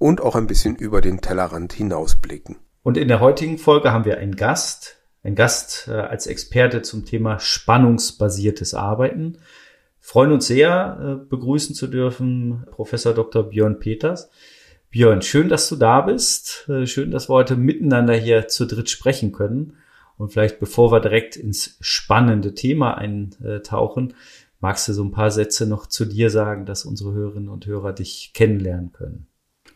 und auch ein bisschen über den Tellerrand hinausblicken. Und in der heutigen Folge haben wir einen Gast, einen Gast äh, als Experte zum Thema spannungsbasiertes Arbeiten. Freuen uns sehr, äh, begrüßen zu dürfen Professor Dr. Björn Peters. Björn, schön, dass du da bist. Äh, schön, dass wir heute miteinander hier zu dritt sprechen können. Und vielleicht bevor wir direkt ins spannende Thema eintauchen, magst du so ein paar Sätze noch zu dir sagen, dass unsere Hörerinnen und Hörer dich kennenlernen können.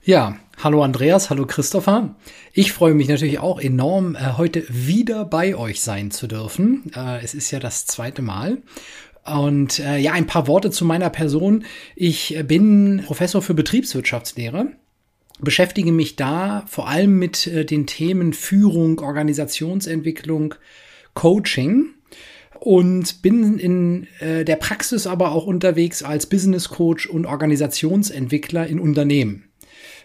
Ja, hallo Andreas, hallo Christopher. Ich freue mich natürlich auch enorm, äh, heute wieder bei euch sein zu dürfen. Äh, es ist ja das zweite Mal. Und äh, ja, ein paar Worte zu meiner Person. Ich bin Professor für Betriebswirtschaftslehre, beschäftige mich da vor allem mit äh, den Themen Führung, Organisationsentwicklung, Coaching und bin in äh, der Praxis aber auch unterwegs als Business Coach und Organisationsentwickler in Unternehmen.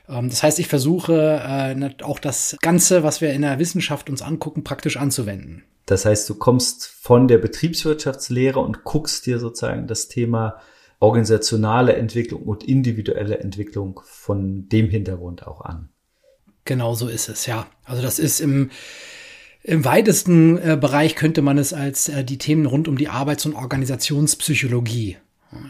Ähm, das heißt, ich versuche äh, auch das Ganze, was wir in der Wissenschaft uns angucken, praktisch anzuwenden. Das heißt, du kommst von der Betriebswirtschaftslehre und guckst dir sozusagen das Thema organisationale Entwicklung und individuelle Entwicklung von dem Hintergrund auch an. Genau so ist es, ja. Also das ist im, im weitesten äh, Bereich könnte man es als äh, die Themen rund um die Arbeits- und Organisationspsychologie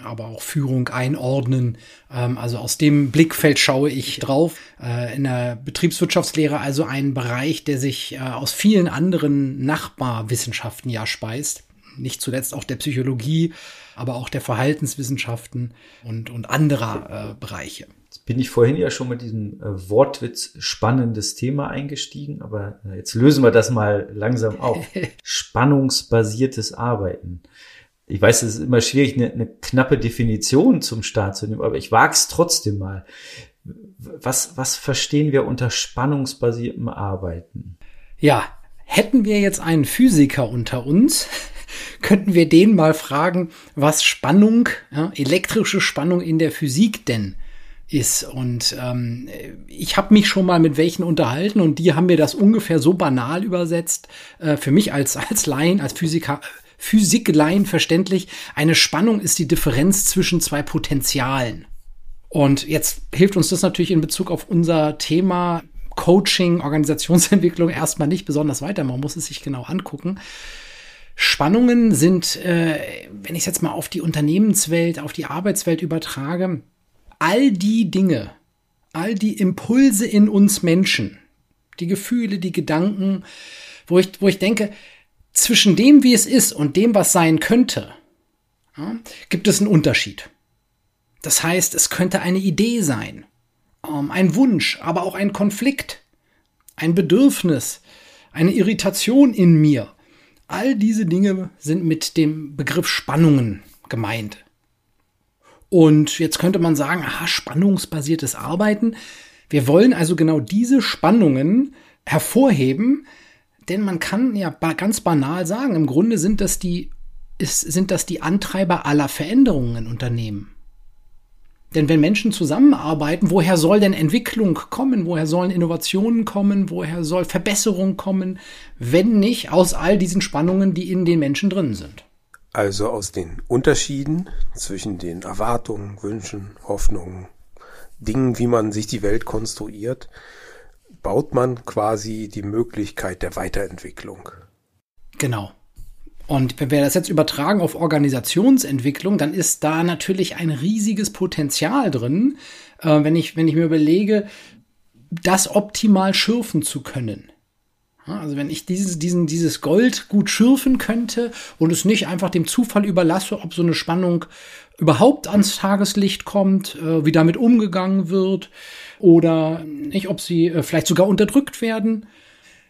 aber auch Führung einordnen. Ähm, also aus dem Blickfeld schaue ich drauf. Äh, in der Betriebswirtschaftslehre also ein Bereich, der sich äh, aus vielen anderen Nachbarwissenschaften ja speist. Nicht zuletzt auch der Psychologie, aber auch der Verhaltenswissenschaften und, und anderer äh, Bereiche. Jetzt bin ich vorhin ja schon mit diesem äh, Wortwitz spannendes Thema eingestiegen, aber jetzt lösen wir das mal langsam auf. Spannungsbasiertes Arbeiten ich weiß, es ist immer schwierig, eine, eine knappe Definition zum Start zu nehmen, aber ich wage es trotzdem mal. Was, was verstehen wir unter spannungsbasiertem Arbeiten? Ja, hätten wir jetzt einen Physiker unter uns, könnten wir den mal fragen, was Spannung, ja, elektrische Spannung in der Physik denn ist. Und ähm, ich habe mich schon mal mit welchen unterhalten und die haben mir das ungefähr so banal übersetzt. Äh, für mich als, als Laien, als Physiker Physiklein verständlich. Eine Spannung ist die Differenz zwischen zwei Potentialen. Und jetzt hilft uns das natürlich in Bezug auf unser Thema Coaching, Organisationsentwicklung erstmal nicht besonders weiter. Man muss es sich genau angucken. Spannungen sind, äh, wenn ich es jetzt mal auf die Unternehmenswelt, auf die Arbeitswelt übertrage, all die Dinge, all die Impulse in uns Menschen, die Gefühle, die Gedanken, wo ich, wo ich denke, zwischen dem, wie es ist und dem, was sein könnte, ja, gibt es einen Unterschied. Das heißt, es könnte eine Idee sein, ähm, ein Wunsch, aber auch ein Konflikt, ein Bedürfnis, eine Irritation in mir. All diese Dinge sind mit dem Begriff Spannungen gemeint. Und jetzt könnte man sagen, aha, spannungsbasiertes Arbeiten. Wir wollen also genau diese Spannungen hervorheben, denn man kann ja ganz banal sagen, im Grunde sind das die, ist, sind das die Antreiber aller Veränderungen in Unternehmen. Denn wenn Menschen zusammenarbeiten, woher soll denn Entwicklung kommen? Woher sollen Innovationen kommen? Woher soll Verbesserung kommen? Wenn nicht aus all diesen Spannungen, die in den Menschen drin sind. Also aus den Unterschieden zwischen den Erwartungen, Wünschen, Hoffnungen, Dingen, wie man sich die Welt konstruiert, baut man quasi die Möglichkeit der Weiterentwicklung. Genau. Und wenn wir das jetzt übertragen auf Organisationsentwicklung, dann ist da natürlich ein riesiges Potenzial drin, äh, wenn, ich, wenn ich mir überlege, das optimal schürfen zu können. Also wenn ich dieses, diesen, dieses Gold gut schürfen könnte und es nicht einfach dem Zufall überlasse, ob so eine Spannung überhaupt ans Tageslicht kommt, äh, wie damit umgegangen wird oder nicht, ob sie äh, vielleicht sogar unterdrückt werden,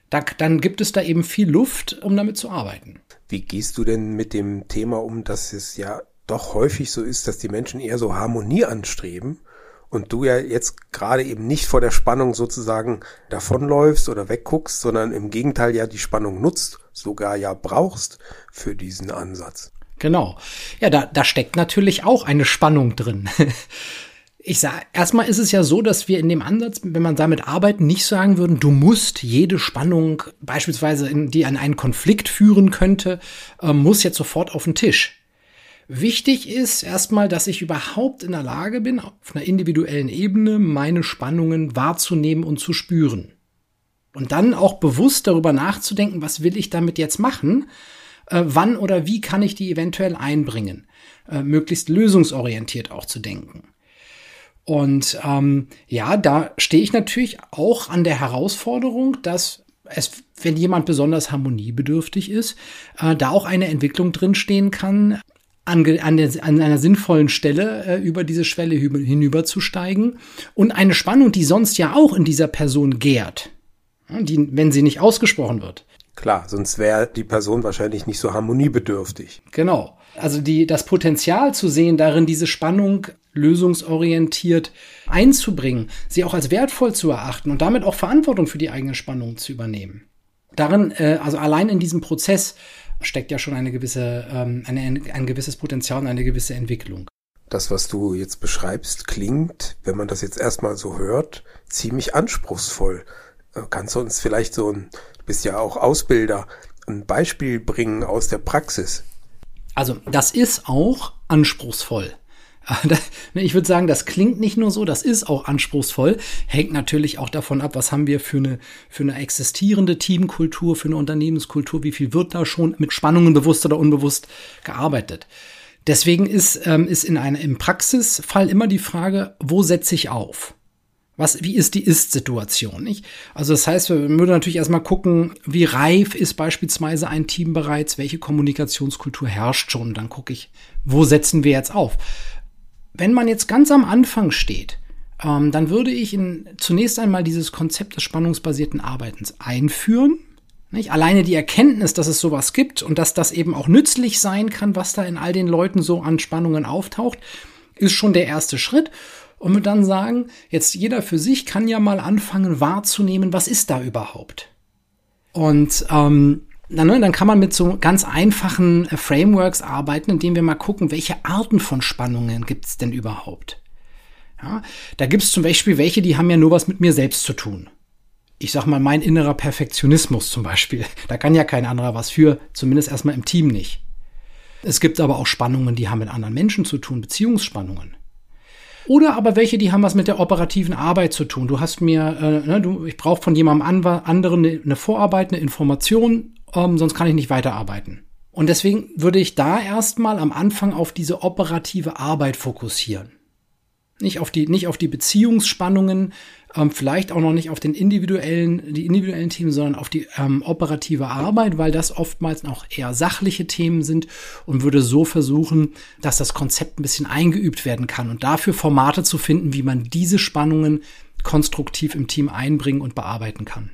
da, dann gibt es da eben viel Luft, um damit zu arbeiten. Wie gehst du denn mit dem Thema um, dass es ja doch häufig so ist, dass die Menschen eher so Harmonie anstreben und du ja jetzt gerade eben nicht vor der Spannung sozusagen davonläufst oder wegguckst, sondern im Gegenteil ja die Spannung nutzt, sogar ja brauchst für diesen Ansatz. Genau. Ja, da, da steckt natürlich auch eine Spannung drin. Ich sage, erstmal ist es ja so, dass wir in dem Ansatz, wenn man damit arbeitet, nicht sagen würden, du musst jede Spannung, beispielsweise, in, die an einen Konflikt führen könnte, äh, muss jetzt sofort auf den Tisch. Wichtig ist erstmal, dass ich überhaupt in der Lage bin, auf einer individuellen Ebene meine Spannungen wahrzunehmen und zu spüren. Und dann auch bewusst darüber nachzudenken, was will ich damit jetzt machen? Äh, wann oder wie kann ich die eventuell einbringen? Äh, möglichst lösungsorientiert auch zu denken. Und ähm, ja, da stehe ich natürlich auch an der Herausforderung, dass es, wenn jemand besonders harmoniebedürftig ist, äh, da auch eine Entwicklung drinstehen kann, an, an, der, an einer sinnvollen Stelle äh, über diese Schwelle hinüberzusteigen und eine Spannung, die sonst ja auch in dieser Person gärt, die, wenn sie nicht ausgesprochen wird. Klar, sonst wäre die Person wahrscheinlich nicht so harmoniebedürftig. Genau. Also die, das Potenzial zu sehen, darin diese Spannung lösungsorientiert einzubringen, sie auch als wertvoll zu erachten und damit auch Verantwortung für die eigene Spannung zu übernehmen. Darin, äh, also allein in diesem Prozess steckt ja schon eine gewisse, ähm, eine, ein gewisses Potenzial und eine gewisse Entwicklung. Das, was du jetzt beschreibst, klingt, wenn man das jetzt erstmal so hört, ziemlich anspruchsvoll. Äh, kannst du uns vielleicht so ein, du bist ja auch Ausbilder, ein Beispiel bringen aus der Praxis? Also, das ist auch anspruchsvoll. Ne, ich würde sagen, das klingt nicht nur so, das ist auch anspruchsvoll. Hängt natürlich auch davon ab, was haben wir für eine, für eine existierende Teamkultur, für eine Unternehmenskultur, wie viel wird da schon mit Spannungen bewusst oder unbewusst gearbeitet. Deswegen ist, ähm, ist in einem im Praxisfall immer die Frage, wo setze ich auf? Was, wie ist die Ist-Situation, nicht? Also das heißt, wir würden natürlich erstmal gucken, wie reif ist beispielsweise ein Team bereits, welche Kommunikationskultur herrscht schon. Dann gucke ich, wo setzen wir jetzt auf? Wenn man jetzt ganz am Anfang steht, ähm, dann würde ich in, zunächst einmal dieses Konzept des spannungsbasierten Arbeitens einführen. Nicht? Alleine die Erkenntnis, dass es sowas gibt und dass das eben auch nützlich sein kann, was da in all den Leuten so an Spannungen auftaucht, ist schon der erste Schritt. Und wir dann sagen, jetzt jeder für sich kann ja mal anfangen wahrzunehmen, was ist da überhaupt. Und ähm, dann, ne, dann kann man mit so ganz einfachen äh, Frameworks arbeiten, indem wir mal gucken, welche Arten von Spannungen gibt es denn überhaupt. Ja, da gibt es zum Beispiel welche, die haben ja nur was mit mir selbst zu tun. Ich sag mal, mein innerer Perfektionismus zum Beispiel. Da kann ja kein anderer was für, zumindest erstmal im Team nicht. Es gibt aber auch Spannungen, die haben mit anderen Menschen zu tun, Beziehungsspannungen. Oder aber welche, die haben was mit der operativen Arbeit zu tun. Du hast mir, äh, ne, du, ich brauche von jemandem anderen eine, eine Vorarbeit, eine Information ähm, sonst kann ich nicht weiterarbeiten. Und deswegen würde ich da erstmal am Anfang auf diese operative Arbeit fokussieren. Nicht auf die, nicht auf die Beziehungsspannungen, ähm, vielleicht auch noch nicht auf den individuellen, die individuellen Themen, sondern auf die ähm, operative Arbeit, weil das oftmals auch eher sachliche Themen sind und würde so versuchen, dass das Konzept ein bisschen eingeübt werden kann und dafür Formate zu finden, wie man diese Spannungen konstruktiv im Team einbringen und bearbeiten kann.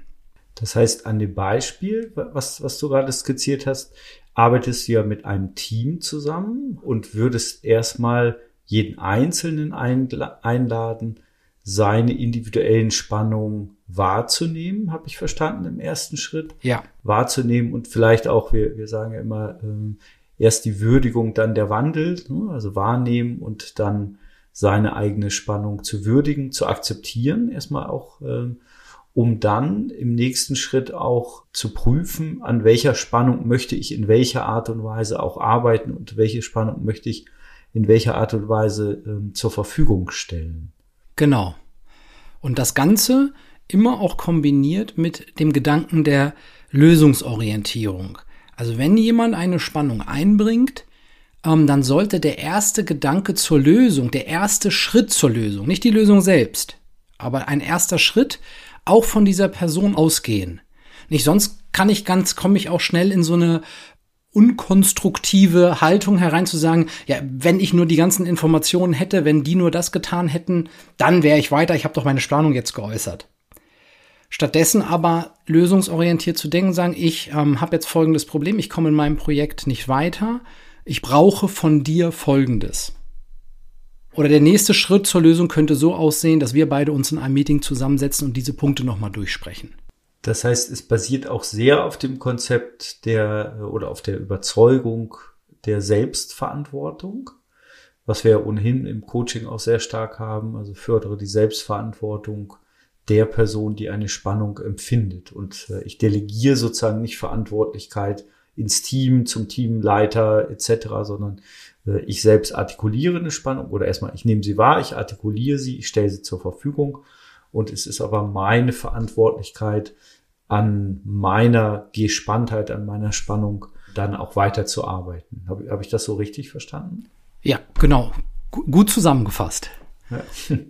Das heißt, an dem Beispiel, was, was du gerade skizziert hast, arbeitest du ja mit einem Team zusammen und würdest erstmal jeden Einzelnen einladen, seine individuellen Spannungen wahrzunehmen, habe ich verstanden im ersten Schritt. Ja. Wahrzunehmen und vielleicht auch, wir, wir sagen ja immer, ähm, erst die Würdigung, dann der Wandel, ne? also wahrnehmen und dann seine eigene Spannung zu würdigen, zu akzeptieren, erstmal auch ähm, um dann im nächsten Schritt auch zu prüfen, an welcher Spannung möchte ich in welcher Art und Weise auch arbeiten und welche Spannung möchte ich in welcher Art und Weise äh, zur Verfügung stellen. Genau. Und das Ganze immer auch kombiniert mit dem Gedanken der Lösungsorientierung. Also wenn jemand eine Spannung einbringt, ähm, dann sollte der erste Gedanke zur Lösung, der erste Schritt zur Lösung, nicht die Lösung selbst, aber ein erster Schritt auch von dieser Person ausgehen. Nicht sonst kann ich ganz, komme ich auch schnell in so eine unkonstruktive Haltung herein zu sagen, ja, wenn ich nur die ganzen Informationen hätte, wenn die nur das getan hätten, dann wäre ich weiter, ich habe doch meine Planung jetzt geäußert. Stattdessen aber lösungsorientiert zu denken, sagen, ich ähm, habe jetzt folgendes Problem, ich komme in meinem Projekt nicht weiter, ich brauche von dir folgendes. Oder der nächste Schritt zur Lösung könnte so aussehen, dass wir beide uns in einem Meeting zusammensetzen und diese Punkte nochmal durchsprechen. Das heißt, es basiert auch sehr auf dem Konzept der oder auf der Überzeugung der Selbstverantwortung, was wir ja ohnehin im Coaching auch sehr stark haben. Also fördere die Selbstverantwortung der Person, die eine Spannung empfindet. Und äh, ich delegiere sozusagen nicht Verantwortlichkeit ins Team, zum Teamleiter etc., sondern äh, ich selbst artikuliere eine Spannung oder erstmal ich nehme sie wahr, ich artikuliere sie, ich stelle sie zur Verfügung und es ist aber meine Verantwortlichkeit, an meiner Gespanntheit, an meiner Spannung dann auch weiter zu arbeiten. Habe hab ich das so richtig verstanden? Ja, genau. G gut zusammengefasst.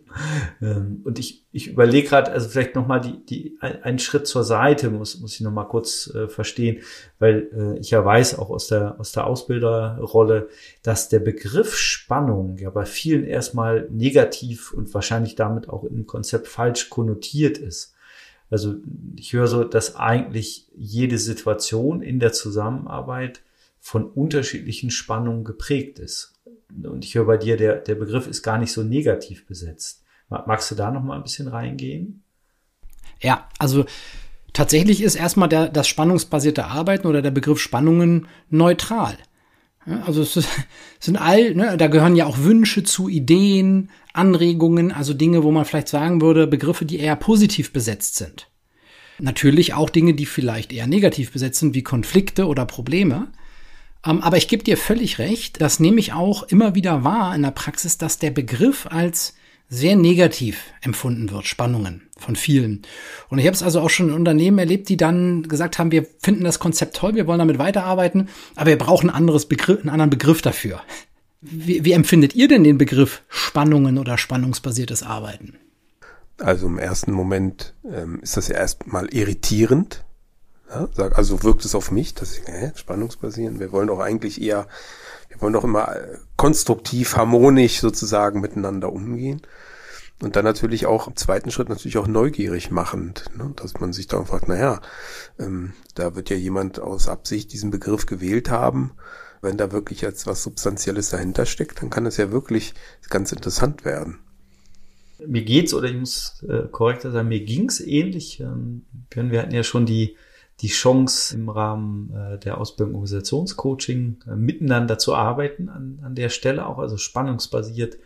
Ähm, und ich, ich überlege gerade, also vielleicht nochmal die, die, einen Schritt zur Seite muss, muss ich nochmal kurz äh, verstehen, weil äh, ich ja weiß auch aus der, aus der Ausbilderrolle, dass der Begriff Spannung ja bei vielen erstmal negativ und wahrscheinlich damit auch im Konzept falsch konnotiert ist. Also ich höre so, dass eigentlich jede Situation in der Zusammenarbeit von unterschiedlichen Spannungen geprägt ist. Und ich höre bei dir, der, der Begriff ist gar nicht so negativ besetzt. Magst du da noch mal ein bisschen reingehen? Ja, also tatsächlich ist erstmal der, das spannungsbasierte Arbeiten oder der Begriff Spannungen neutral. Also es sind all, ne, da gehören ja auch Wünsche zu, Ideen, Anregungen, also Dinge, wo man vielleicht sagen würde, Begriffe, die eher positiv besetzt sind. Natürlich auch Dinge, die vielleicht eher negativ besetzt sind, wie Konflikte oder Probleme. Ähm, aber ich gebe dir völlig recht, das nehme ich auch immer wieder wahr in der Praxis, dass der Begriff als sehr negativ empfunden wird, Spannungen von vielen. Und ich habe es also auch schon in Unternehmen erlebt, die dann gesagt haben, wir finden das Konzept toll, wir wollen damit weiterarbeiten, aber wir brauchen ein anderes Begriff, einen anderen Begriff dafür. Wie, wie empfindet ihr denn den Begriff Spannungen oder spannungsbasiertes Arbeiten? Also im ersten Moment ähm, ist das ja erstmal irritierend. Ja, also wirkt es auf mich, dass ich, äh, spannungsbasierend, wir wollen doch eigentlich eher, wir wollen doch immer äh, konstruktiv, harmonisch sozusagen miteinander umgehen. Und dann natürlich auch im zweiten Schritt natürlich auch neugierig machend, ne? dass man sich dann fragt, naja, ähm, da wird ja jemand aus Absicht diesen Begriff gewählt haben. Wenn da wirklich jetzt was Substanzielles dahinter steckt, dann kann es ja wirklich ganz interessant werden. Mir geht's, oder ich muss äh, korrekter sagen, mir ging's ähnlich. Ähm, wir hatten ja schon die die Chance im Rahmen äh, der Ausbildung Organisationscoaching äh, miteinander zu arbeiten an, an der Stelle auch, also spannungsbasiert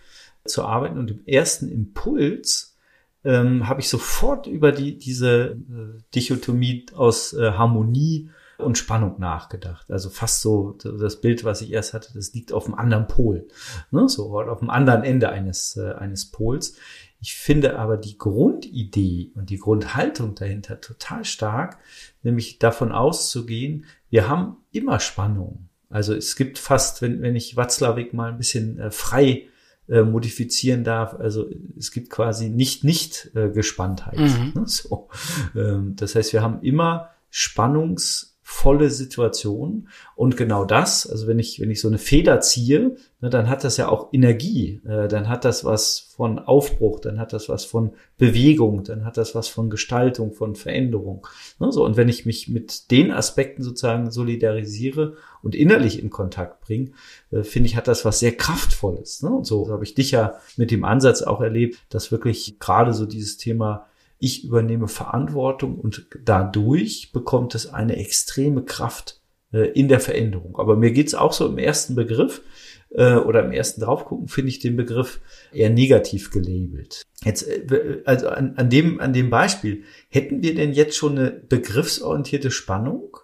zu arbeiten. Und im ersten Impuls ähm, habe ich sofort über die, diese äh, Dichotomie aus äh, Harmonie und Spannung nachgedacht. Also fast so das Bild, was ich erst hatte, das liegt auf dem anderen Pol, ne? so auf dem anderen Ende eines, äh, eines Pols. Ich finde aber die Grundidee und die Grundhaltung dahinter total stark, nämlich davon auszugehen, wir haben immer Spannung. Also es gibt fast, wenn, wenn ich Watzlawick mal ein bisschen äh, frei äh, modifizieren darf, also es gibt quasi nicht nicht äh, Gespanntheit. Mhm. Ne? So. Ähm, das heißt, wir haben immer Spannungs volle Situation. Und genau das, also wenn ich, wenn ich so eine Feder ziehe, ne, dann hat das ja auch Energie, äh, dann hat das was von Aufbruch, dann hat das was von Bewegung, dann hat das was von Gestaltung, von Veränderung. Ne, so, und wenn ich mich mit den Aspekten sozusagen solidarisiere und innerlich in Kontakt bringe, äh, finde ich, hat das was sehr Kraftvolles. Ne? Und so habe ich dich ja mit dem Ansatz auch erlebt, dass wirklich gerade so dieses Thema ich übernehme Verantwortung und dadurch bekommt es eine extreme Kraft äh, in der Veränderung. Aber mir geht's auch so im ersten Begriff äh, oder im ersten draufgucken, finde ich den Begriff eher negativ gelabelt. Jetzt, äh, also an, an, dem, an dem Beispiel, hätten wir denn jetzt schon eine begriffsorientierte Spannung?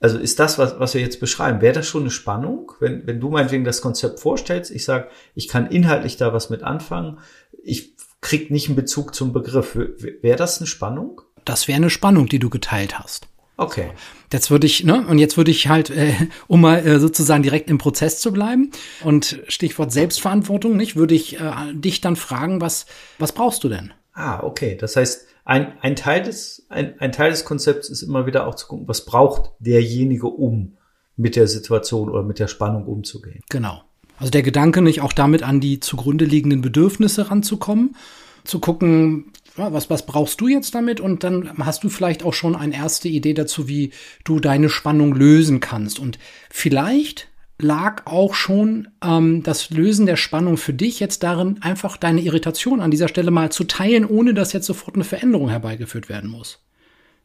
Also ist das, was, was wir jetzt beschreiben, wäre das schon eine Spannung? Wenn, wenn du meinetwegen das Konzept vorstellst, ich sage, ich kann inhaltlich da was mit anfangen, ich kriegt nicht einen Bezug zum Begriff. Wäre das eine Spannung? Das wäre eine Spannung, die du geteilt hast. Okay. Jetzt würde ich, ne, und jetzt würde ich halt, äh, um mal äh, sozusagen direkt im Prozess zu bleiben und Stichwort Selbstverantwortung, nicht, würde ich äh, dich dann fragen, was, was brauchst du denn? Ah, okay. Das heißt, ein, ein, Teil des, ein, ein Teil des Konzepts ist immer wieder auch zu gucken, was braucht derjenige, um mit der Situation oder mit der Spannung umzugehen. Genau. Also der Gedanke nicht auch damit an die zugrunde liegenden Bedürfnisse ranzukommen, zu gucken, was, was brauchst du jetzt damit? Und dann hast du vielleicht auch schon eine erste Idee dazu, wie du deine Spannung lösen kannst. Und vielleicht lag auch schon ähm, das Lösen der Spannung für dich jetzt darin, einfach deine Irritation an dieser Stelle mal zu teilen, ohne dass jetzt sofort eine Veränderung herbeigeführt werden muss.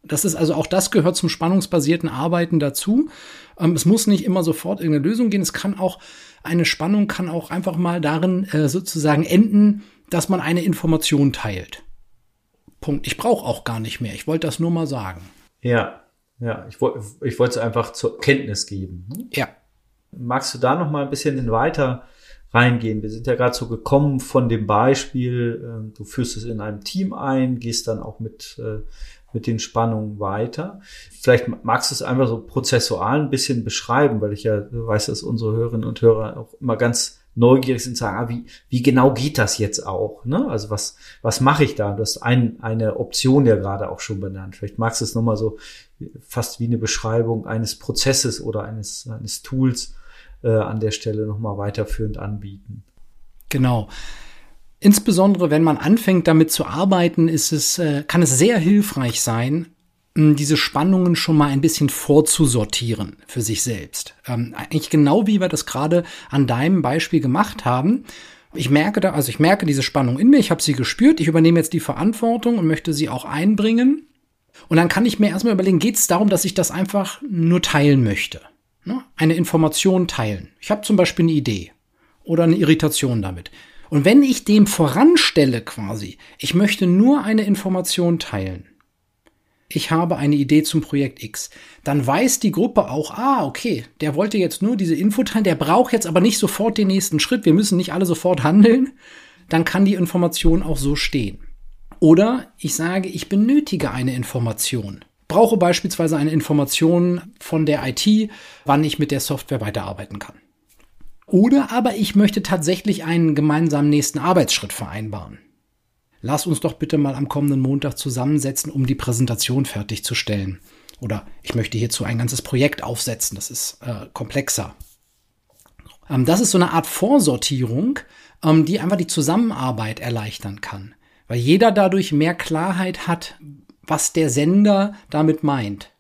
Das ist also auch das gehört zum spannungsbasierten Arbeiten dazu. Ähm, es muss nicht immer sofort irgendeine Lösung gehen. Es kann auch eine Spannung kann auch einfach mal darin äh, sozusagen enden, dass man eine Information teilt. Punkt. Ich brauche auch gar nicht mehr. Ich wollte das nur mal sagen. Ja, ja. Ich wollte ich wollte es einfach zur Kenntnis geben. Hm? Ja. Magst du da noch mal ein bisschen weiter reingehen? Wir sind ja gerade so gekommen von dem Beispiel, äh, du führst es in einem Team ein, gehst dann auch mit äh, mit den Spannungen weiter. Vielleicht magst du es einfach so prozessual ein bisschen beschreiben, weil ich ja weiß, dass unsere Hörerinnen und Hörer auch immer ganz neugierig sind, sagen, ah, wie, wie genau geht das jetzt auch? Ne? Also was, was mache ich da? Du hast ein, eine Option ja gerade auch schon benannt. Vielleicht magst du es nochmal so fast wie eine Beschreibung eines Prozesses oder eines, eines Tools äh, an der Stelle nochmal weiterführend anbieten. Genau. Insbesondere wenn man anfängt damit zu arbeiten, ist es, äh, kann es sehr hilfreich sein, diese Spannungen schon mal ein bisschen vorzusortieren für sich selbst. Ähm, eigentlich genau wie wir das gerade an deinem Beispiel gemacht haben. Ich merke da, also ich merke diese Spannung in mir, ich habe sie gespürt, ich übernehme jetzt die Verantwortung und möchte sie auch einbringen. Und dann kann ich mir erstmal überlegen, geht es darum, dass ich das einfach nur teilen möchte? Ne? Eine Information teilen. Ich habe zum Beispiel eine Idee oder eine Irritation damit. Und wenn ich dem voranstelle quasi, ich möchte nur eine Information teilen, ich habe eine Idee zum Projekt X, dann weiß die Gruppe auch, ah, okay, der wollte jetzt nur diese Info teilen, der braucht jetzt aber nicht sofort den nächsten Schritt, wir müssen nicht alle sofort handeln, dann kann die Information auch so stehen. Oder ich sage, ich benötige eine Information. Brauche beispielsweise eine Information von der IT, wann ich mit der Software weiterarbeiten kann. Oder aber ich möchte tatsächlich einen gemeinsamen nächsten Arbeitsschritt vereinbaren. Lass uns doch bitte mal am kommenden Montag zusammensetzen, um die Präsentation fertigzustellen. Oder ich möchte hierzu ein ganzes Projekt aufsetzen, das ist äh, komplexer. Ähm, das ist so eine Art Vorsortierung, ähm, die einfach die Zusammenarbeit erleichtern kann. Weil jeder dadurch mehr Klarheit hat, was der Sender damit meint.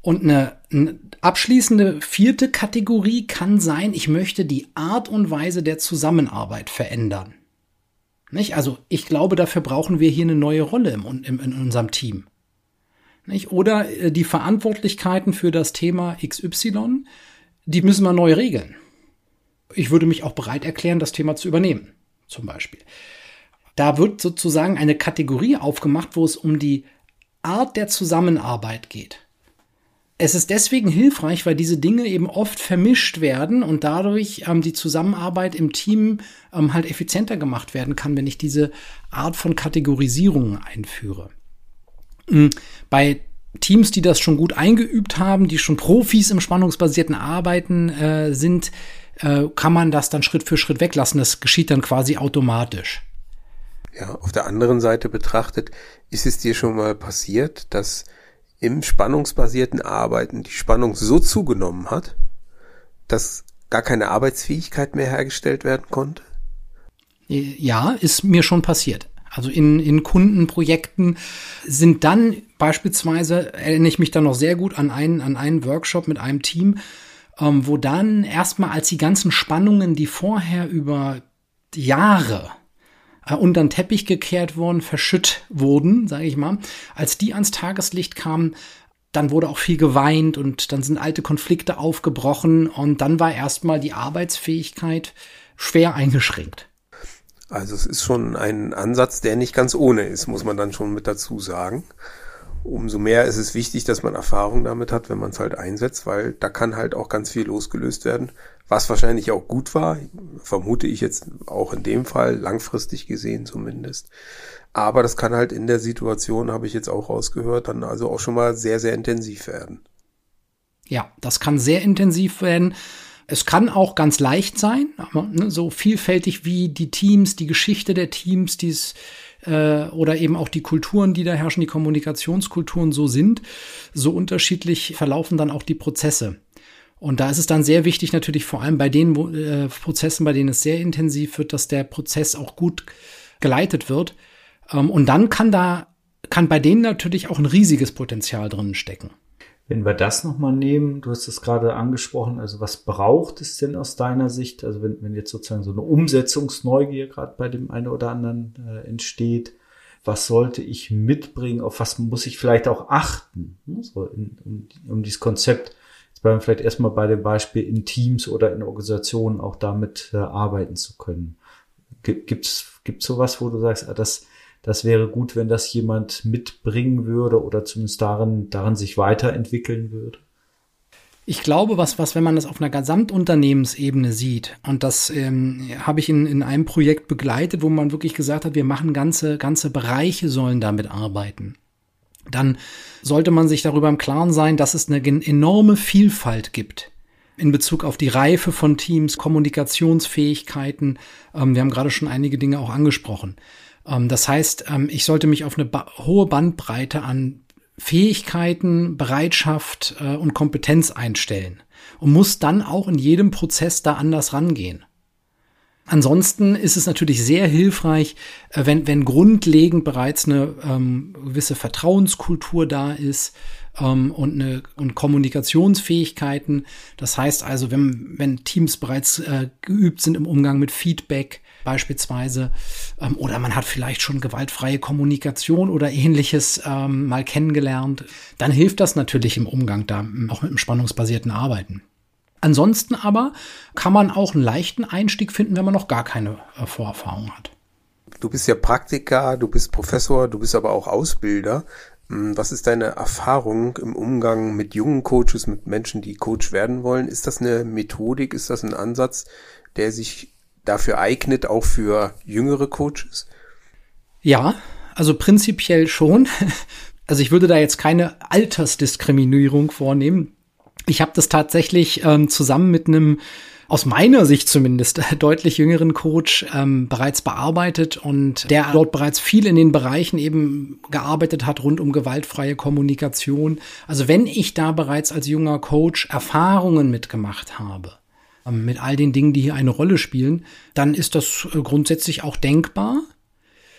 Und eine, eine abschließende vierte Kategorie kann sein, ich möchte die Art und Weise der Zusammenarbeit verändern. Nicht? Also ich glaube, dafür brauchen wir hier eine neue Rolle im, im, in unserem Team. Nicht? Oder äh, die Verantwortlichkeiten für das Thema XY, die müssen wir neu regeln. Ich würde mich auch bereit erklären, das Thema zu übernehmen, zum Beispiel. Da wird sozusagen eine Kategorie aufgemacht, wo es um die Art der Zusammenarbeit geht. Es ist deswegen hilfreich, weil diese Dinge eben oft vermischt werden und dadurch ähm, die Zusammenarbeit im Team ähm, halt effizienter gemacht werden kann, wenn ich diese Art von Kategorisierung einführe. Mhm. Bei Teams, die das schon gut eingeübt haben, die schon Profis im spannungsbasierten Arbeiten äh, sind, äh, kann man das dann Schritt für Schritt weglassen. Das geschieht dann quasi automatisch. Ja, auf der anderen Seite betrachtet, ist es dir schon mal passiert, dass im spannungsbasierten Arbeiten die Spannung so zugenommen hat, dass gar keine Arbeitsfähigkeit mehr hergestellt werden konnte? Ja, ist mir schon passiert. Also in, in Kundenprojekten sind dann beispielsweise, erinnere ich mich dann noch sehr gut an einen, an einen Workshop mit einem Team, ähm, wo dann erstmal als die ganzen Spannungen, die vorher über Jahre unter den Teppich gekehrt wurden, verschütt wurden, sage ich mal. Als die ans Tageslicht kamen, dann wurde auch viel geweint und dann sind alte Konflikte aufgebrochen und dann war erstmal die Arbeitsfähigkeit schwer eingeschränkt. Also es ist schon ein Ansatz, der nicht ganz ohne ist, muss man dann schon mit dazu sagen umso mehr ist es wichtig, dass man Erfahrung damit hat, wenn man es halt einsetzt, weil da kann halt auch ganz viel losgelöst werden, was wahrscheinlich auch gut war, vermute ich jetzt auch in dem Fall, langfristig gesehen zumindest. Aber das kann halt in der Situation, habe ich jetzt auch rausgehört, dann also auch schon mal sehr, sehr intensiv werden. Ja, das kann sehr intensiv werden. Es kann auch ganz leicht sein, aber, ne, so vielfältig wie die Teams, die Geschichte der Teams, dies äh, oder eben auch die Kulturen, die da herrschen, die Kommunikationskulturen so sind, so unterschiedlich verlaufen dann auch die Prozesse. Und da ist es dann sehr wichtig, natürlich vor allem bei den äh, Prozessen, bei denen es sehr intensiv wird, dass der Prozess auch gut geleitet wird. Ähm, und dann kann da, kann bei denen natürlich auch ein riesiges Potenzial drin stecken. Wenn wir das nochmal nehmen, du hast es gerade angesprochen, also was braucht es denn aus deiner Sicht? Also wenn, wenn jetzt sozusagen so eine Umsetzungsneugier gerade bei dem einen oder anderen äh, entsteht, was sollte ich mitbringen, auf was muss ich vielleicht auch achten, ne? so in, um, um dieses Konzept, jetzt bleiben wir vielleicht erstmal bei dem Beispiel in Teams oder in Organisationen auch damit äh, arbeiten zu können. Gibt's gibt's sowas, wo du sagst, ah, das das wäre gut, wenn das jemand mitbringen würde oder zumindest darin, darin sich weiterentwickeln würde? Ich glaube, was, was, wenn man das auf einer Gesamtunternehmensebene sieht, und das ähm, habe ich in, in einem Projekt begleitet, wo man wirklich gesagt hat, wir machen ganze, ganze Bereiche sollen damit arbeiten. Dann sollte man sich darüber im Klaren sein, dass es eine enorme Vielfalt gibt in Bezug auf die Reife von Teams, Kommunikationsfähigkeiten. Ähm, wir haben gerade schon einige Dinge auch angesprochen. Ähm, das heißt, ähm, ich sollte mich auf eine ba hohe Bandbreite an Fähigkeiten, Bereitschaft äh, und Kompetenz einstellen und muss dann auch in jedem Prozess da anders rangehen. Ansonsten ist es natürlich sehr hilfreich, äh, wenn, wenn grundlegend bereits eine ähm, gewisse Vertrauenskultur da ist ähm, und, eine, und Kommunikationsfähigkeiten. Das heißt also, wenn, wenn Teams bereits äh, geübt sind im Umgang mit Feedback, beispielsweise, ähm, oder man hat vielleicht schon gewaltfreie Kommunikation oder ähnliches ähm, mal kennengelernt, dann hilft das natürlich im Umgang da, auch mit dem spannungsbasierten Arbeiten. Ansonsten aber kann man auch einen leichten Einstieg finden, wenn man noch gar keine äh, Vorerfahrung hat. Du bist ja Praktiker, du bist Professor, du bist aber auch Ausbilder. Was ist deine Erfahrung im Umgang mit jungen Coaches, mit Menschen, die Coach werden wollen? Ist das eine Methodik, ist das ein Ansatz, der sich dafür eignet, auch für jüngere Coaches? Ja, also prinzipiell schon. Also ich würde da jetzt keine Altersdiskriminierung vornehmen. Ich habe das tatsächlich ähm, zusammen mit einem aus meiner Sicht zumindest deutlich jüngeren Coach ähm, bereits bearbeitet und der dort bereits viel in den Bereichen eben gearbeitet hat rund um gewaltfreie Kommunikation. Also wenn ich da bereits als junger Coach Erfahrungen mitgemacht habe, mit all den Dingen, die hier eine Rolle spielen, dann ist das äh, grundsätzlich auch denkbar.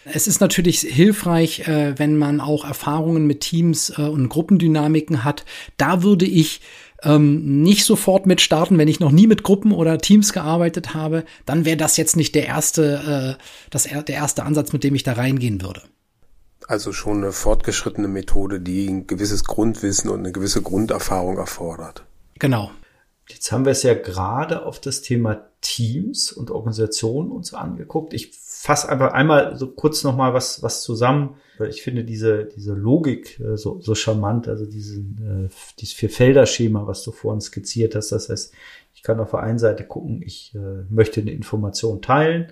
Es ist natürlich hilfreich, äh, wenn man auch Erfahrungen mit Teams äh, und Gruppendynamiken hat. Da würde ich ähm, nicht sofort mit starten, wenn ich noch nie mit Gruppen oder Teams gearbeitet habe, dann wäre das jetzt nicht der erste, äh, das, der erste Ansatz, mit dem ich da reingehen würde. Also schon eine fortgeschrittene Methode, die ein gewisses Grundwissen und eine gewisse Grunderfahrung erfordert. Genau. Jetzt haben wir es ja gerade auf das Thema Teams und Organisationen uns angeguckt. Ich fasse einfach einmal so kurz noch mal was, was zusammen, weil ich finde diese, diese Logik äh, so, so charmant, also diesen, äh, dieses Vier-Felder-Schema, was du vorhin skizziert hast. Das heißt, ich kann auf der einen Seite gucken, ich äh, möchte eine Information teilen.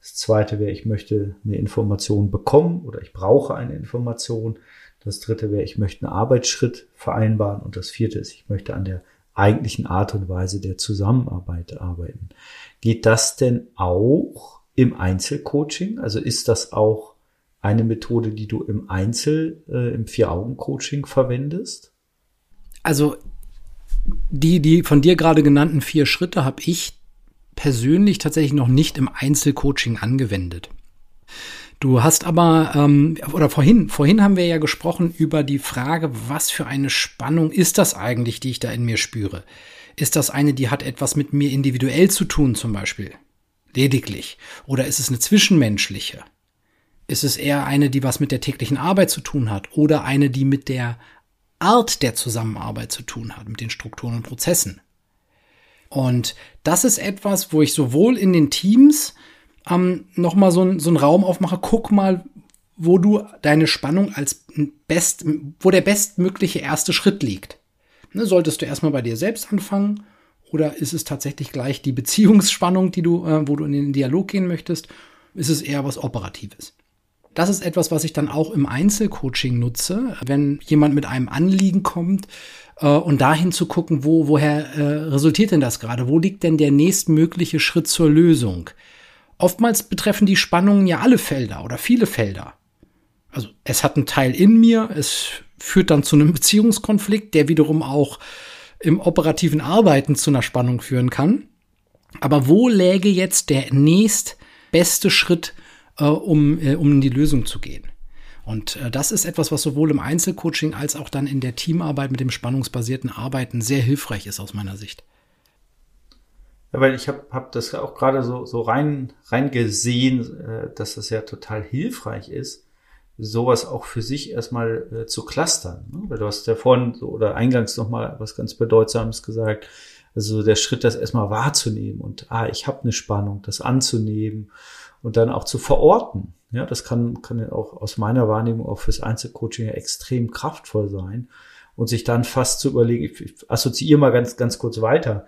Das zweite wäre, ich möchte eine Information bekommen oder ich brauche eine Information. Das dritte wäre, ich möchte einen Arbeitsschritt vereinbaren. Und das vierte ist, ich möchte an der eigentlichen Art und Weise der Zusammenarbeit arbeiten. Geht das denn auch im Einzelcoaching? Also ist das auch eine Methode, die du im Einzel, äh, im Vier-Augen-Coaching verwendest? Also die, die von dir gerade genannten vier Schritte habe ich persönlich tatsächlich noch nicht im Einzelcoaching angewendet. Du hast aber, ähm, oder vorhin, vorhin haben wir ja gesprochen über die Frage, was für eine Spannung ist das eigentlich, die ich da in mir spüre? Ist das eine, die hat etwas mit mir individuell zu tun, zum Beispiel? Lediglich. Oder ist es eine zwischenmenschliche? Ist es eher eine, die was mit der täglichen Arbeit zu tun hat? Oder eine, die mit der Art der Zusammenarbeit zu tun hat, mit den Strukturen und Prozessen? Und das ist etwas, wo ich sowohl in den Teams ähm, nochmal so, so einen Raum aufmache, guck mal, wo du deine Spannung als best, wo der bestmögliche erste Schritt liegt. Ne, solltest du erstmal bei dir selbst anfangen oder ist es tatsächlich gleich die Beziehungsspannung, die du, äh, wo du in den Dialog gehen möchtest? Ist es eher was Operatives? Das ist etwas, was ich dann auch im Einzelcoaching nutze, wenn jemand mit einem Anliegen kommt äh, und dahin zu gucken, wo, woher äh, resultiert denn das gerade? Wo liegt denn der nächstmögliche Schritt zur Lösung? Oftmals betreffen die Spannungen ja alle Felder oder viele Felder. Also es hat einen Teil in mir, es führt dann zu einem Beziehungskonflikt, der wiederum auch im operativen Arbeiten zu einer Spannung führen kann. Aber wo läge jetzt der nächstbeste Schritt, äh, um, äh, um in die Lösung zu gehen? Und äh, das ist etwas, was sowohl im Einzelcoaching als auch dann in der Teamarbeit mit dem spannungsbasierten Arbeiten sehr hilfreich ist aus meiner Sicht. Ja, weil ich habe hab das auch gerade so, so rein, rein gesehen, äh, dass das ja total hilfreich ist, sowas auch für sich erstmal äh, zu clustern. Ne? Weil du hast ja vorhin so, oder eingangs nochmal was ganz Bedeutsames gesagt. Also der Schritt, das erstmal wahrzunehmen und ah, ich habe eine Spannung, das anzunehmen und dann auch zu verorten. Ja, das kann, kann ja auch aus meiner Wahrnehmung auch fürs Einzelcoaching ja extrem kraftvoll sein und sich dann fast zu überlegen, ich, ich assoziiere mal ganz, ganz kurz weiter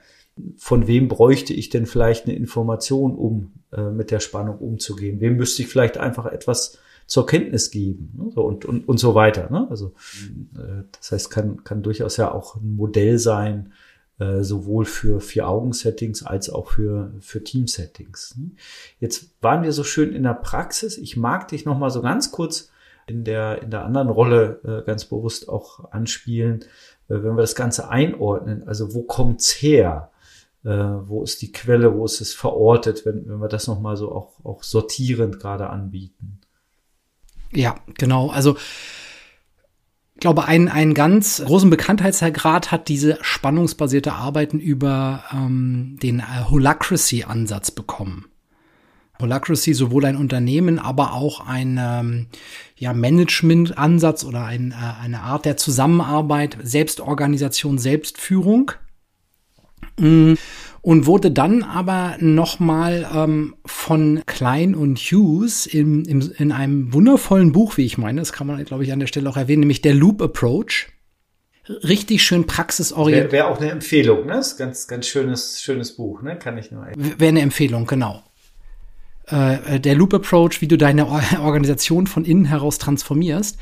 von wem bräuchte ich denn vielleicht eine Information, um äh, mit der Spannung umzugehen? Wem müsste ich vielleicht einfach etwas zur Kenntnis geben ne? so, und, und, und so weiter. Ne? Also äh, das heißt, kann, kann durchaus ja auch ein Modell sein, äh, sowohl für Vier-Augen-Settings als auch für, für Team-Settings. Ne? Jetzt waren wir so schön in der Praxis. Ich mag dich noch mal so ganz kurz in der, in der anderen Rolle äh, ganz bewusst auch anspielen, äh, wenn wir das Ganze einordnen. Also wo kommt's her? Äh, wo ist die Quelle, wo ist es verortet, wenn, wenn wir das nochmal so auch, auch sortierend gerade anbieten. Ja, genau. Also ich glaube, ein, einen ganz großen Bekanntheitsgrad hat diese spannungsbasierte Arbeiten über ähm, den äh, Holacracy-Ansatz bekommen. Holacracy sowohl ein Unternehmen, aber auch ein ähm, ja, Management-Ansatz oder ein, äh, eine Art der Zusammenarbeit, Selbstorganisation, Selbstführung. Mm. Und wurde dann aber nochmal ähm, von Klein und Hughes im, im, in einem wundervollen Buch, wie ich meine, das kann man, glaube ich, an der Stelle auch erwähnen, nämlich der Loop Approach. Richtig schön praxisorientiert. Wäre wär auch eine Empfehlung, ne? Das ist ganz, ganz schönes, schönes Buch, ne? Kann ich nur. Wäre eine Empfehlung, genau. Äh, äh, der Loop Approach, wie du deine Organisation von innen heraus transformierst.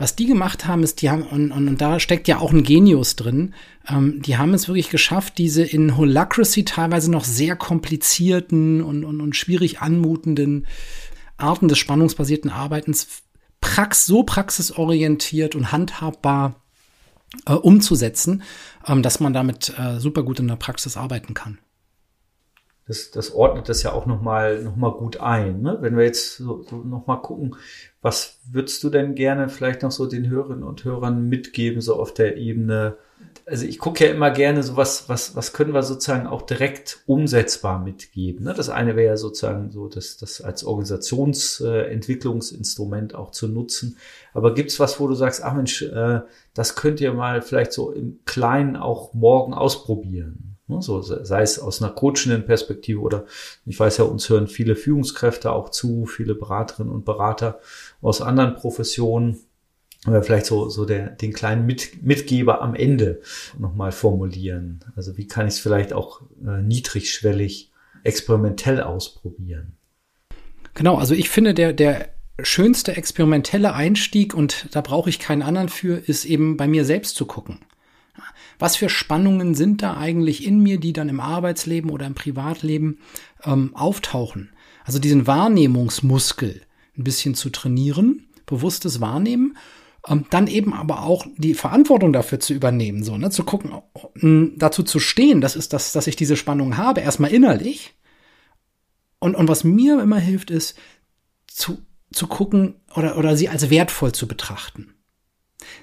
Was die gemacht haben, ist, die haben, und, und, und da steckt ja auch ein Genius drin, ähm, die haben es wirklich geschafft, diese in Holacracy teilweise noch sehr komplizierten und, und, und schwierig anmutenden Arten des spannungsbasierten Arbeitens prax so praxisorientiert und handhabbar äh, umzusetzen, ähm, dass man damit äh, super gut in der Praxis arbeiten kann das, das ordnet das ja auch nochmal noch mal gut ein. Ne? Wenn wir jetzt so, so nochmal gucken, was würdest du denn gerne vielleicht noch so den Hörerinnen und Hörern mitgeben, so auf der Ebene? Also ich gucke ja immer gerne so was, was, was können wir sozusagen auch direkt umsetzbar mitgeben. Ne? Das eine wäre ja sozusagen so, das, das als Organisationsentwicklungsinstrument auch zu nutzen. Aber gibt's was, wo du sagst, ach Mensch, äh, das könnt ihr mal vielleicht so im Kleinen auch morgen ausprobieren? Ne, so, sei es aus einer coachenden Perspektive oder ich weiß ja, uns hören viele Führungskräfte auch zu, viele Beraterinnen und Berater aus anderen Professionen. Oder vielleicht so, so der, den kleinen Mit, Mitgeber am Ende nochmal formulieren. Also wie kann ich es vielleicht auch äh, niedrigschwellig experimentell ausprobieren? Genau, also ich finde, der, der schönste experimentelle Einstieg, und da brauche ich keinen anderen für, ist eben bei mir selbst zu gucken. Was für Spannungen sind da eigentlich in mir, die dann im Arbeitsleben oder im Privatleben ähm, auftauchen? Also diesen Wahrnehmungsmuskel ein bisschen zu trainieren, bewusstes Wahrnehmen, ähm, dann eben aber auch die Verantwortung dafür zu übernehmen, so, ne, zu gucken, äh, dazu zu stehen, das ist das, dass ich diese Spannung habe, erstmal innerlich. Und, und was mir immer hilft, ist zu, zu gucken oder, oder sie als wertvoll zu betrachten.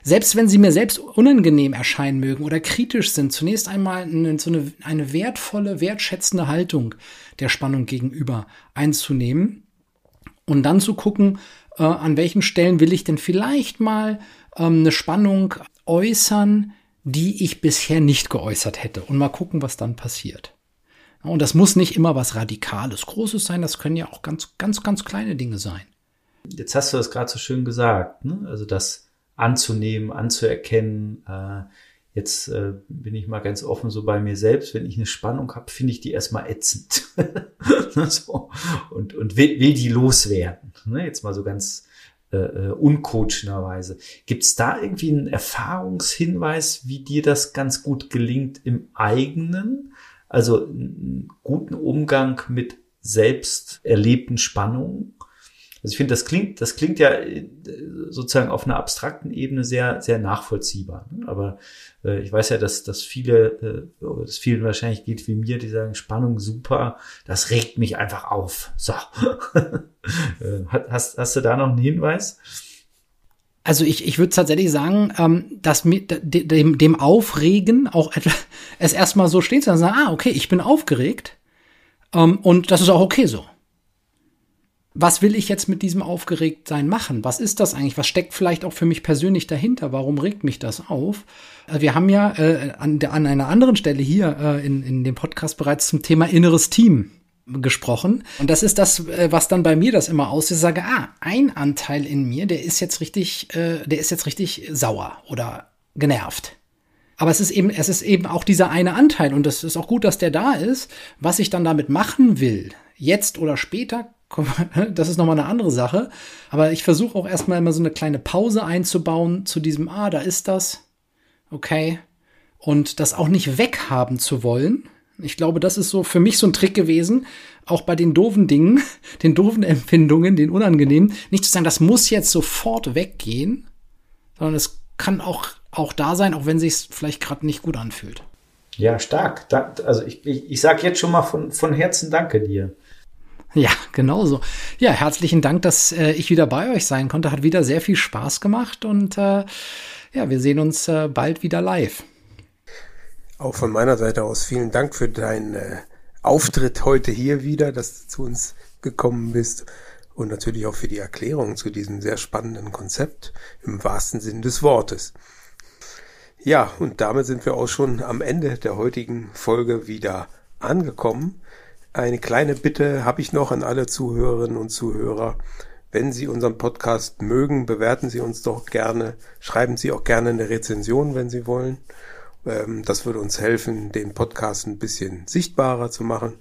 Selbst wenn sie mir selbst unangenehm erscheinen mögen oder kritisch sind, zunächst einmal eine, so eine, eine wertvolle, wertschätzende Haltung der Spannung gegenüber einzunehmen und dann zu gucken, äh, an welchen Stellen will ich denn vielleicht mal ähm, eine Spannung äußern, die ich bisher nicht geäußert hätte und mal gucken, was dann passiert. Und das muss nicht immer was Radikales, Großes sein, das können ja auch ganz, ganz, ganz kleine Dinge sein. Jetzt hast du das gerade so schön gesagt, ne? also dass anzunehmen, anzuerkennen. Äh, jetzt äh, bin ich mal ganz offen so bei mir selbst. Wenn ich eine Spannung habe, finde ich die erstmal ätzend. so. Und, und will, will die loswerden. Ne? Jetzt mal so ganz äh, äh uncoachenderweise. Gibt es da irgendwie einen Erfahrungshinweis, wie dir das ganz gut gelingt im eigenen? Also einen guten Umgang mit selbst erlebten Spannungen? Also ich finde, das klingt, das klingt ja äh, sozusagen auf einer abstrakten Ebene sehr, sehr nachvollziehbar. Ne? Aber äh, ich weiß ja, dass, dass viele, äh, dass vielen wahrscheinlich geht wie mir, die sagen, Spannung super, das regt mich einfach auf. So. Äh, hast, hast du da noch einen Hinweis? Also ich, ich würde tatsächlich sagen, ähm, dass mit dem, dem Aufregen auch etwa, es erstmal so steht, zu sagen, ah, okay, ich bin aufgeregt ähm, und das ist auch okay so. Was will ich jetzt mit diesem Aufgeregtsein machen? Was ist das eigentlich? Was steckt vielleicht auch für mich persönlich dahinter? Warum regt mich das auf? Äh, wir haben ja äh, an, der, an einer anderen Stelle hier äh, in, in dem Podcast bereits zum Thema inneres Team gesprochen. Und das ist das, äh, was dann bei mir das immer aussieht. Ich sage, ah, ein Anteil in mir, der ist jetzt richtig, äh, der ist jetzt richtig sauer oder genervt. Aber es ist eben, es ist eben auch dieser eine Anteil und es ist auch gut, dass der da ist. Was ich dann damit machen will, jetzt oder später, das ist nochmal eine andere Sache. Aber ich versuche auch erstmal immer so eine kleine Pause einzubauen zu diesem, ah, da ist das. Okay. Und das auch nicht weghaben zu wollen, ich glaube, das ist so für mich so ein Trick gewesen, auch bei den doofen Dingen, den doofen Empfindungen, den unangenehmen, nicht zu sagen, das muss jetzt sofort weggehen, sondern es kann auch, auch da sein, auch wenn sich vielleicht gerade nicht gut anfühlt. Ja, stark. Also ich, ich, ich sage jetzt schon mal von, von Herzen Danke dir. Ja, genauso. Ja, herzlichen Dank, dass äh, ich wieder bei euch sein konnte. Hat wieder sehr viel Spaß gemacht und äh, ja, wir sehen uns äh, bald wieder live. Auch von meiner Seite aus vielen Dank für deinen äh, Auftritt heute hier wieder, dass du zu uns gekommen bist und natürlich auch für die Erklärung zu diesem sehr spannenden Konzept im wahrsten Sinn des Wortes. Ja, und damit sind wir auch schon am Ende der heutigen Folge wieder angekommen. Eine kleine Bitte habe ich noch an alle Zuhörerinnen und Zuhörer. Wenn Sie unseren Podcast mögen, bewerten Sie uns doch gerne. Schreiben Sie auch gerne eine Rezension, wenn Sie wollen. Ähm, das würde uns helfen, den Podcast ein bisschen sichtbarer zu machen.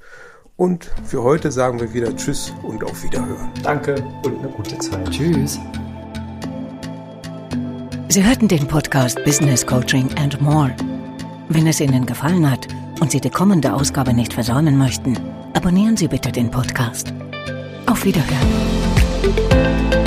Und für heute sagen wir wieder Tschüss und auf Wiederhören. Danke und eine gute Zeit. Tschüss. Sie hörten den Podcast Business Coaching and More. Wenn es Ihnen gefallen hat und Sie die kommende Ausgabe nicht versäumen möchten, abonnieren Sie bitte den Podcast. Auf Wiederhören.